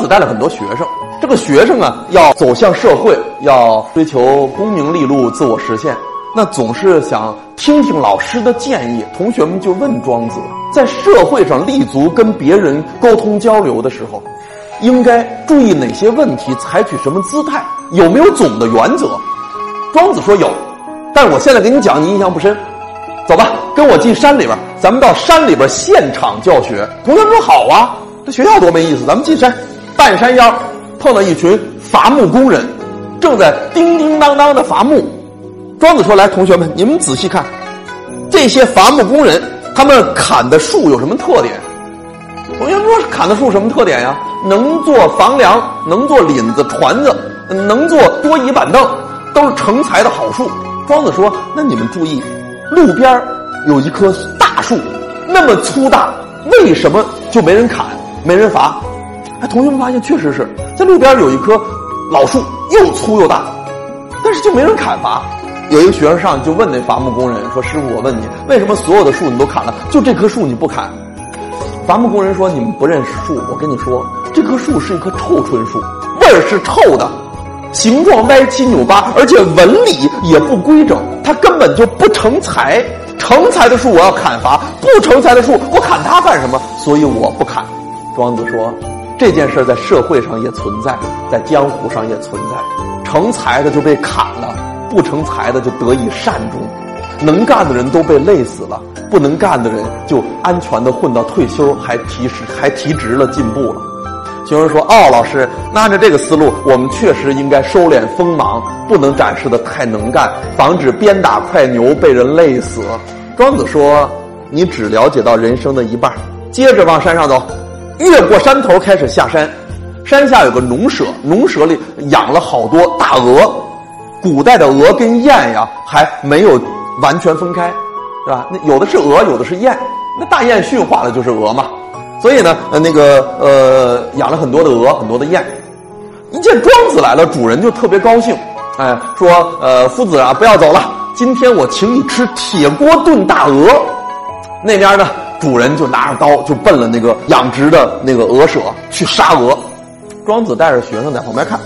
子带了很多学生，这个学生啊要走向社会，要追求功名利禄、自我实现，那总是想听听老师的建议。同学们就问庄子，在社会上立足、跟别人沟通交流的时候，应该注意哪些问题，采取什么姿态，有没有总的原则？庄子说有，但是我现在给你讲，你印象不深。走吧，跟我进山里边，咱们到山里边现场教学。同学们说好啊，这学校多没意思，咱们进山。半山腰碰到一群伐木工人，正在叮叮当当的伐木。庄子说：“来，同学们，你们仔细看，这些伐木工人他们砍的树有什么特点？”同学们说：“砍的树什么特点呀？能做房梁，能做檩子、船子，能做多椅板凳，都是成材的好树。”庄子说：“那你们注意。”路边有一棵大树，那么粗大，为什么就没人砍、没人伐？哎，同学们发现，确实是在路边有一棵老树，又粗又大，但是就没人砍伐。有一个学生上去就问那伐木工人说：“师傅，我问你，为什么所有的树你都砍了，就这棵树你不砍？”伐木工人说：“你们不认识树，我跟你说，这棵树是一棵臭椿树，味儿是臭的。”形状歪七扭八，而且纹理也不规整，它根本就不成材。成材的树我要砍伐，不成材的树我砍它干什么？所以我不砍。庄子说，这件事在社会上也存在，在江湖上也存在。成才的就被砍了，不成才的就得以善终。能干的人都被累死了，不能干的人就安全的混到退休，还提实还提职了，进步了。学生说：“哦，老师，那按照这个思路，我们确实应该收敛锋芒，不能展示的太能干，防止鞭打快牛被人累死。”庄子说：“你只了解到人生的一半，接着往山上走，越过山头开始下山。山下有个农舍，农舍里养了好多大鹅。古代的鹅跟雁呀还没有完全分开，是吧？那有的是鹅，有的是雁。那大雁驯化了就是鹅嘛。”所以呢，呃，那个呃，养了很多的鹅，很多的雁。一见庄子来了，主人就特别高兴，哎，说，呃，夫子啊，不要走了，今天我请你吃铁锅炖大鹅。那边呢，主人就拿着刀就奔了那个养殖的那个鹅舍去杀鹅。庄子带着学生在旁边看，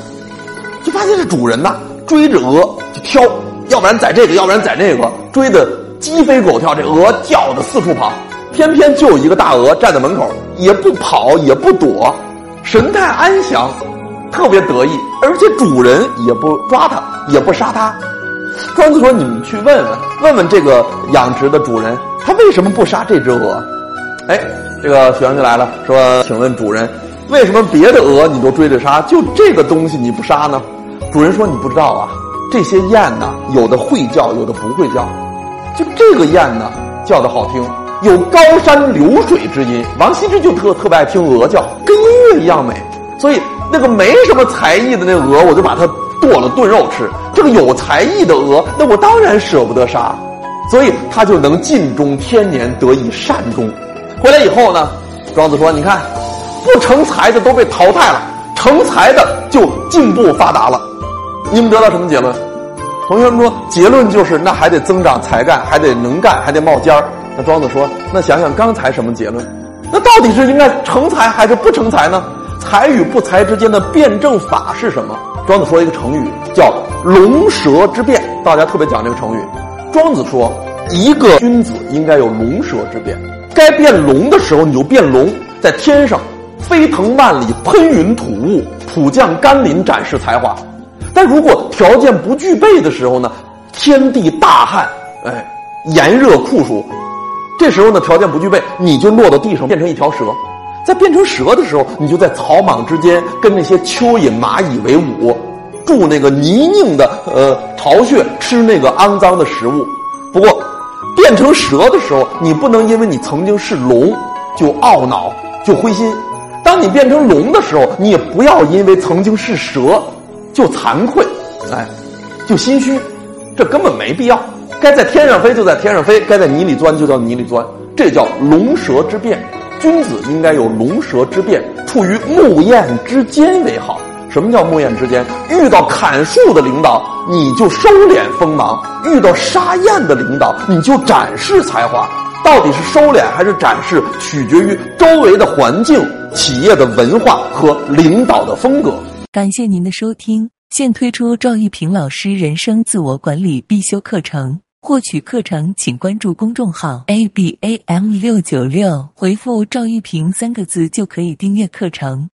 就发现这主人呐，追着鹅就挑，要不然宰这个，要不然宰那个，追的鸡飞狗跳，这鹅叫的四处跑。偏偏就一个大鹅站在门口，也不跑也不躲，神态安详，特别得意，而且主人也不抓它，也不杀它。庄子说：“你们去问问，问问这个养殖的主人，他为什么不杀这只鹅？”哎，这个学生就来了，说：“请问主人，为什么别的鹅你都追着杀，就这个东西你不杀呢？”主人说：“你不知道啊，这些雁呢，有的会叫，有的不会叫，就这个雁呢，叫的好听。”有高山流水之音，王羲之就特特别爱听鹅叫，跟音乐一样美。所以那个没什么才艺的那鹅，我就把它剁了炖肉吃。有才艺的鹅，那我当然舍不得杀，所以他就能尽忠天年，得以善终。回来以后呢，庄子说：“你看，不成才的都被淘汰了，成才的就进步发达了。你们得到什么结论？同学们说，结论就是那还得增长才干，还得能干，还得冒尖儿。”那庄子说：“那想想刚才什么结论？那到底是应该成才还是不成才呢？才与不才之间的辩证法是什么？”庄子说一个成语叫“龙蛇之辩”，大家特别讲这个成语。庄子说，一个君子应该有龙蛇之辩，该变龙的时候你就变龙，在天上飞腾万里，喷云吐雾，普降甘霖，展示才华。但如果条件不具备的时候呢？天地大旱，哎，炎热酷暑。这时候呢，条件不具备，你就落到地上变成一条蛇，在变成蛇的时候，你就在草莽之间跟那些蚯蚓、蚂蚁为伍，住那个泥泞的呃巢穴，吃那个肮脏的食物。不过，变成蛇的时候，你不能因为你曾经是龙就懊恼就灰心；当你变成龙的时候，你也不要因为曾经是蛇就惭愧，哎，就心虚，这根本没必要。该在天上飞就在天上飞，该在泥里钻就到泥里钻，这叫龙蛇之变。君子应该有龙蛇之辩，处于木雁之间为好。什么叫木雁之间？遇到砍树的领导，你就收敛锋芒；遇到沙艳的领导，你就展示才华。到底是收敛还是展示，取决于周围的环境、企业的文化和领导的风格。感谢您的收听，现推出赵玉平老师人生自我管理必修课程。获取课程，请关注公众号 a b a m 六九六，回复赵玉平三个字就可以订阅课程。